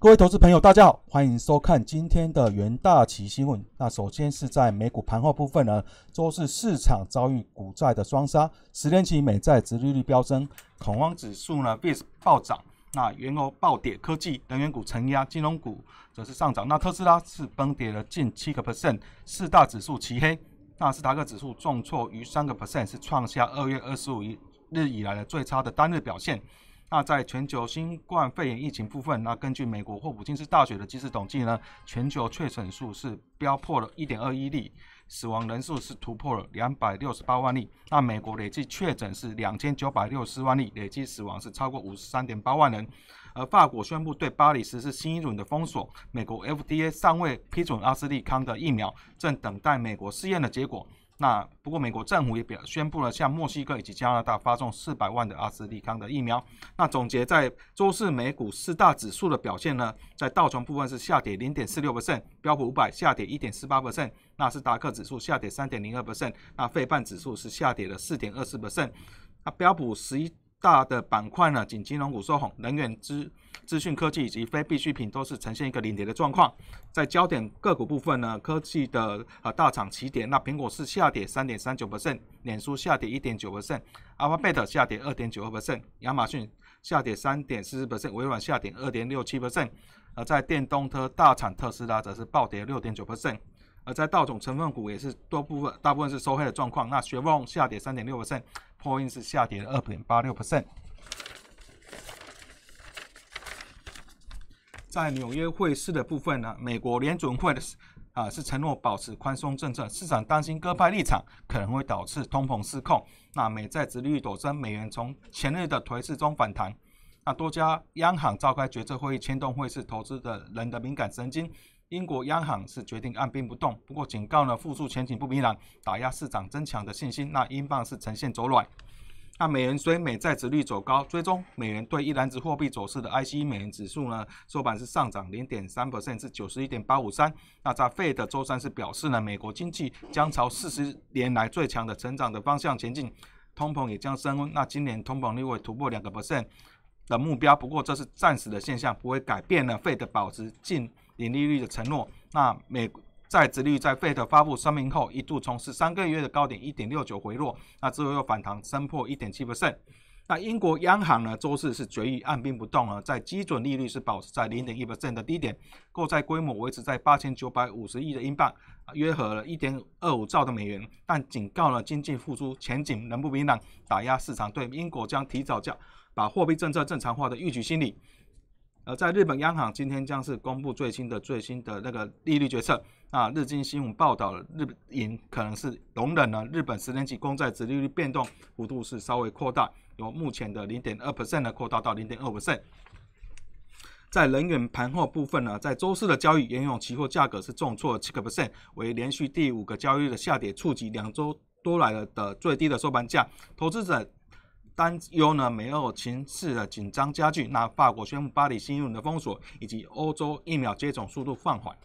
各位投资朋友，大家好，欢迎收看今天的元大旗新闻。那首先是在美股盘后部分呢，周四市场遭遇股债的双杀，十年期美债殖利率飙升，恐慌指数呢 VIX 暴涨，那原油暴跌，科技能源股承压，金融股则是上涨。那特斯拉是崩跌了近七个 percent，四大指数齐黑，纳斯达克指数重挫逾三个 percent，是创下二月二十五日以来的最差的单日表现。那在全球新冠肺炎疫情部分，那根据美国霍普金斯大学的即时统计呢，全球确诊数是飙破了一点二亿例，死亡人数是突破了两百六十八万例。那美国累计确诊是两千九百六十万例，累计死亡是超过五十三点八万人。而法国宣布对巴黎实施新一轮的封锁，美国 FDA 尚未批准阿斯利康的疫苗，正等待美国试验的结果。那不过，美国政府也表宣布了向墨西哥以及加拿大发送四百万的阿斯利康的疫苗。那总结在周四美股四大指数的表现呢？在道琼部分是下跌零点四六 percent，标普五百下跌一点四八 percent，纳斯达克指数下跌三点零二 percent，那费半指数是下跌了四点二四 percent，那标普十一。大的板块呢，仅金融股收红，能源、资资讯科技以及非必需品都是呈现一个领跌的状况。在焦点个股部分呢，科技的呃大厂起点，那苹果是下跌三点三九 percent，脸书下跌一点九 percent，Alphabet 下跌二点九二 percent，亚马逊下跌三点四四 percent，微软下跌二点六七 percent。而在电动车大厂特斯拉则是暴跌六点九 percent。而在道总成分股也是多部分，大部分是收黑的状况。那雪峰下跌三点六 Points 下跌二点八六 percent。在纽约汇市的部分呢，美国联准会的啊是承诺保持宽松政策，市场担心鸽派立场可能会导致通膨失控。那美债殖利率陡升，美元从前日的颓势中反弹。那多家央行召开决策会议，牵动汇市投资的人的敏感神经。英国央行是决定按兵不动，不过警告呢，复苏前景不明朗，打压市场增强的信心。那英镑是呈现走软。那美元虽美债值率走高，追踪美元对一篮子货币走势的 IC 美元指数呢，收盘是上涨零点三 percent 至九十一点八五三。那在费的周三是表示呢，美国经济将朝四十年来最强的成长的方向前进，通膨也将升温。那今年通膨率会突破两个 percent 的目标，不过这是暂时的现象，不会改变呢费的保持近。零利率的承诺，那美债殖率在费德发布声明后，一度从十三个月的高点一点六九回落，那之后又反弹升破一点七 percent。那英国央行呢，周四是决议按兵不动了，在基准利率是保持在零点一 percent 的低点，购债规模维持在八千九百五十亿的英镑，约合了一点二五兆的美元，但警告了经济复苏前景仍不明朗，打压市场对英国将提早将把货币政策正常化的预期心理。而在日本央行今天将是公布最新的最新的那个利率决策。啊日经新闻报道了，日银可能是容忍了日本十年期公债殖利率变动幅度是稍微扩大，由目前的零点二 percent 呢扩大到零点二 percent。在能源盘后部分呢，在周四的交易，原油期货价格是重挫七个 percent，为连续第五个交易日的下跌，触及两周多来了的最低的收盘价。投资者。担忧呢，美欧情势的紧张加剧。那法国宣布巴黎新一轮的封锁，以及欧洲疫苗接种速度放缓。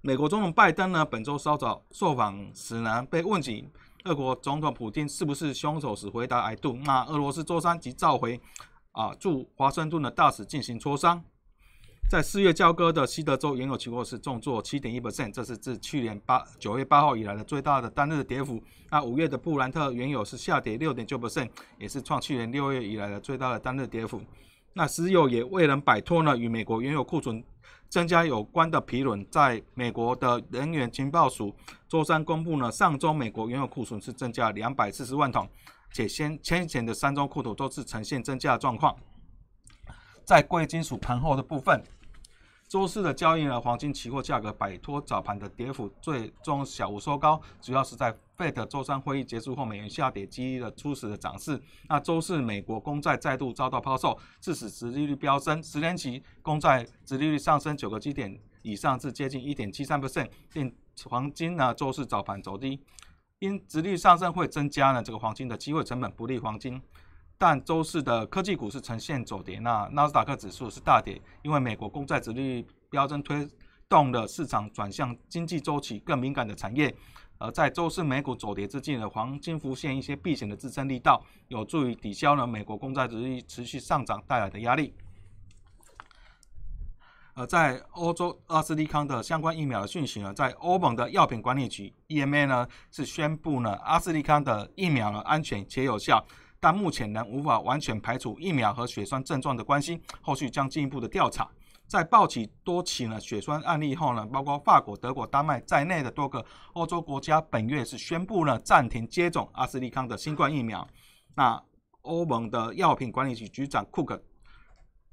美国总统拜登呢，本周稍早受访时呢，被问及俄国总统普京是不是凶手时，回答 “I do”。那俄罗斯周三即召回啊驻华盛顿的大使进行磋商。在四月交割的西德州原油期货是重挫七点一 percent，这是自去年八九月八号以来的最大的单日跌幅。那五月的布兰特原油是下跌六点九 percent，也是创去年六月以来的最大的单日跌幅。那石油也未能摆脱呢与美国原油库存增加有关的疲软。在美国的能源情报署周三公布呢，上周美国原油库存是增加两百四十万桶，且先先前的三周库存都是呈现增加的状况。在贵金属盘后的部分。周四的交易呢，黄金期货价格摆脱早盘的跌幅，最终小幅收高，主要是在 Fed 周三会议结束后，美元下跌激励了初始的涨势。那周四美国公债再度遭到抛售，致使殖利率飙升，十年期公债殖利率上升九个基点以上至接近一点七三 percent，令黄金呢周四早盘走低，因殖利率上升会增加呢这个黄金的机会成本，不利黄金。但周四的科技股是呈现走跌，那纳斯达克指数是大跌，因为美国公债殖率飙升推动了市场转向经济周期更敏感的产业。而在周四美股走跌之际呢，黄金浮现一些避险的支撑力道，有助于抵消了美国公债殖率持续上涨带来的压力。而，在欧洲阿斯利康的相关疫苗的讯息呢，在欧盟的药品管理局 EMA 呢是宣布呢阿斯利康的疫苗呢安全且有效，但目前仍无法完全排除疫苗和血栓症状的关系，后续将进一步的调查。在报起多起呢血栓案例后呢，包括法国、德国、丹麦在内的多个欧洲国家本月是宣布呢暂停接种阿斯利康的新冠疫苗。那欧盟的药品管理局局长库克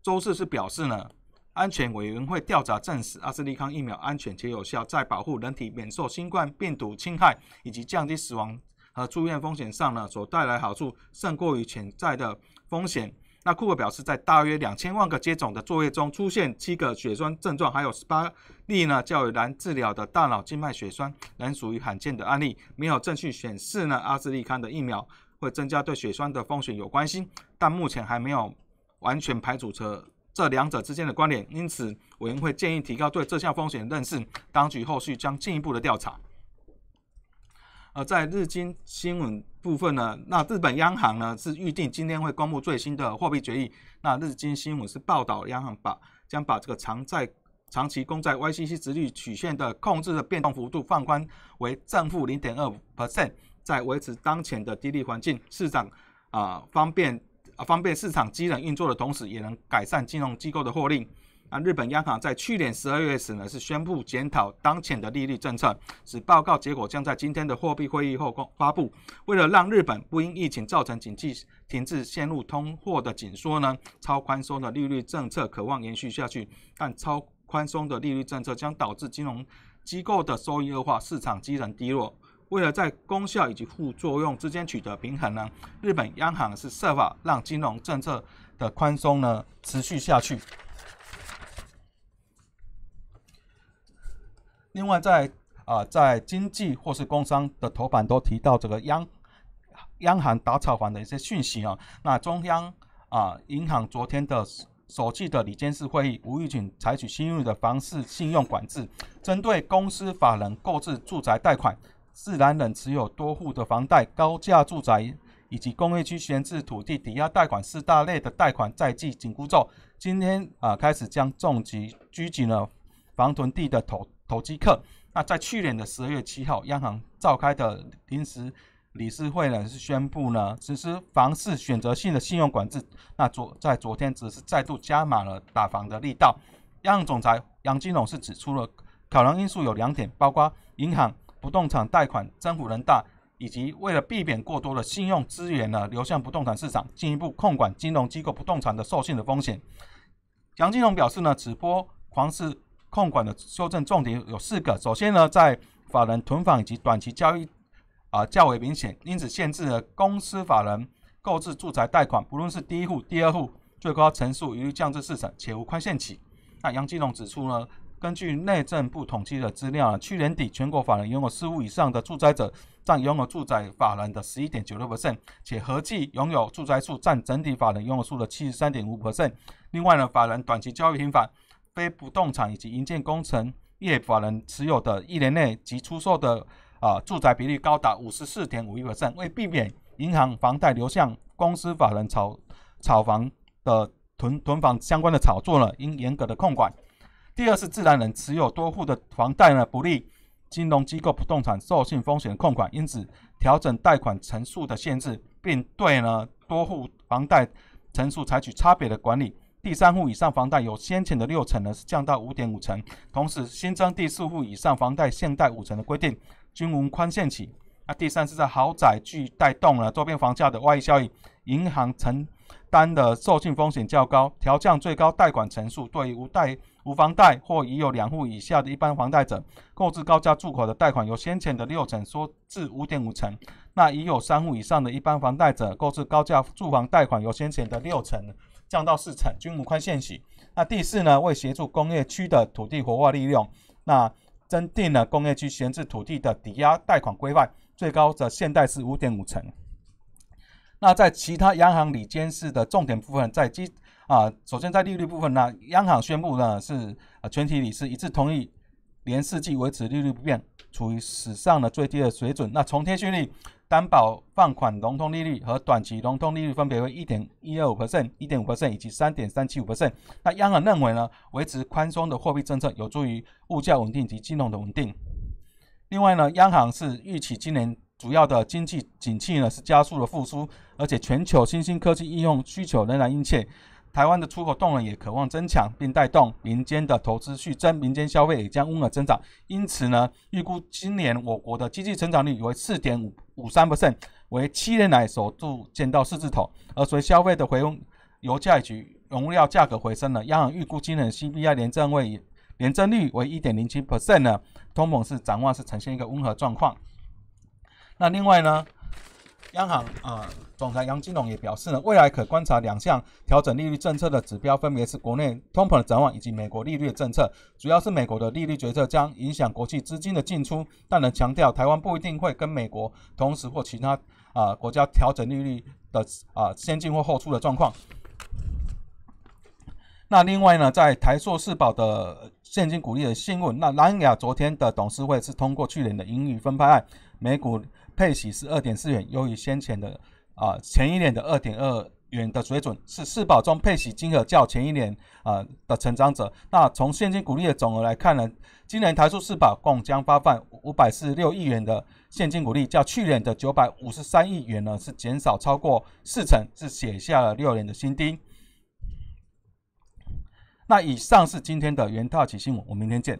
周四是表示呢。安全委员会调查证实，阿斯利康疫苗安全且有效，在保护人体免受新冠病毒侵害以及降低死亡和住院风险上呢，所带来好处胜过于潜在的风险。那库克表示，在大约两千万个接种的作业中，出现七个血栓症状，还有十八例呢较为难治疗的大脑静脉血栓，仍属于罕见的案例，没有证据显示呢阿斯利康的疫苗会增加对血栓的风险有关系，但目前还没有完全排除这。这两者之间的关联，因此委员会建议提高对这项风险的认识。当局后续将进一步的调查。而在日经新闻部分呢，那日本央行呢是预定今天会公布最新的货币决议。那日经新闻是报道，央行把将把这个长债、长期公债 YCC 值率曲线的控制的变动幅度放宽为正负零点二 percent，在维持当前的低利环境，市场啊方便。啊，方便市场机能运作的同时，也能改善金融机构的获利。啊，日本央行在去年十二月时呢，是宣布检讨当前的利率政策，此报告结果将在今天的货币会议后公发布。为了让日本不因疫情造成经济停滞、陷入通货的紧缩呢，超宽松的利率政策渴望延续下去，但超宽松的利率政策将导致金融机构的收益恶化，市场机能低落。为了在功效以及副作用之间取得平衡呢，日本央行是设法让金融政策的宽松呢持续下去。另外，在啊在经济或是工商的头版都提到这个央央行打炒房的一些讯息啊。那中央啊银行昨天的首季的里监事会议，吴玉群采取新入的房市信用管制，针对公司法人购置住宅贷款。自然人持有多户的房贷、高价住宅以及工业区闲置土地抵押贷款四大类的贷款在记紧箍咒，今天啊开始将重击拘谨了房囤地的投投机客。那在去年的十二月七号，央行召开的临时理事会呢是宣布呢实施房市选择性的信用管制。那昨在昨天只是再度加码了打房的力道。央行总裁杨金龙是指出了考量因素有两点，包括银行。不动产贷款增幅人大，以及为了避免过多的信用资源呢流向不动产市场，进一步控管金融机构不动产的授信的风险。杨金龙表示呢，此波房市控管的修正重点有四个。首先呢，在法人囤房以及短期交易啊较为明显，因此限制了公司法人购置住宅贷款，不论是第一户、第二户，最高层数一律降至四成，且无宽限期。那杨金龙指出呢。根据内政部统计的资料，去年底全国法人拥有四户以上的住宅者占拥有住宅法人的十一点九六 percent，且合计拥有住宅数占整体法人拥有数的七十三点五 percent。另外呢，法人短期交易频繁、非不动产以及营建工程业法人持有的一年内即出售的啊住宅比例高达五十四点五一 percent。为避免银行房贷流向公司法人炒炒房的囤囤房相关的炒作呢，应严格的控管。第二是自然人持有多户的房贷呢，不利金融机构不动产授信风险控管，因此调整贷款层数的限制，并对呢多户房贷层数采取差别的管理。第三户以上房贷有先前的六成呢，是降到五点五成，同时新增第四户以上房贷限贷五成的规定，均无宽限期。那第三是在豪宅具带动了周边房价的外溢效应，银行承担的授信风险较高，调降最高贷款层数，对于无贷。无房贷或已有两户以下的一般房贷者，购置高价住口的贷款由先前的六成缩至五点五成；那已有三户以上的一般房贷者，购置高价住房贷款由先前的六成降到四成，均无宽限期。那第四呢，为协助工业区的土地活化利用，那增订了工业区闲置土地的抵押贷款规范，最高的限贷是五点五成。那在其他央行里监事的重点部分，在基啊，首先在利率部分呢，央行宣布呢是啊全体理事一致同意，连四季维持利率不变，处于史上的最低的水准。那从贴息率担保放款融通利率和短期融通利率分别为一点一二五 percent、一点五 percent 以及三点三七五 percent。那央行认为呢，维持宽松的货币政策有助于物价稳定及金融的稳定。另外呢，央行是预期今年主要的经济景气呢是加速的复苏，而且全球新兴科技应用需求仍然殷切。台湾的出口动能也渴望增强，并带动民间的投资续增，民间消费也将温和增长。因此呢，预估今年我国的经济成长率为四点五五三 percent，为七年来首度见到四字头。而随消费的回温，油价以及原料价格回升了，央行预估今年 CPI 年增为年增率为一点零七 percent 呢，通膨是展望是呈现一个温和状况。那另外呢？央行啊，总裁杨金龙也表示呢，未来可观察两项调整利率政策的指标，分别是国内通膨的展望以及美国利率的政策。主要是美国的利率决策将影响国际资金的进出，但能强调台湾不一定会跟美国同时或其他啊国家调整利率的啊先进或后出的状况。那另外呢，在台硕四宝的现金股利的新闻，那南亚昨天的董事会是通过去年的盈余分派案，每股。配息是二点四元，优于先前的啊前一年的二点二元的水准，是四保中配息金额较前一年啊的成长者。那从现金股利的总额来看呢，今年台塑四保共将发放五百四十六亿元的现金股利，较去年的九百五十三亿元呢是减少超过四成，是写下了六年的新低。那以上是今天的元大奇新闻，我们明天见。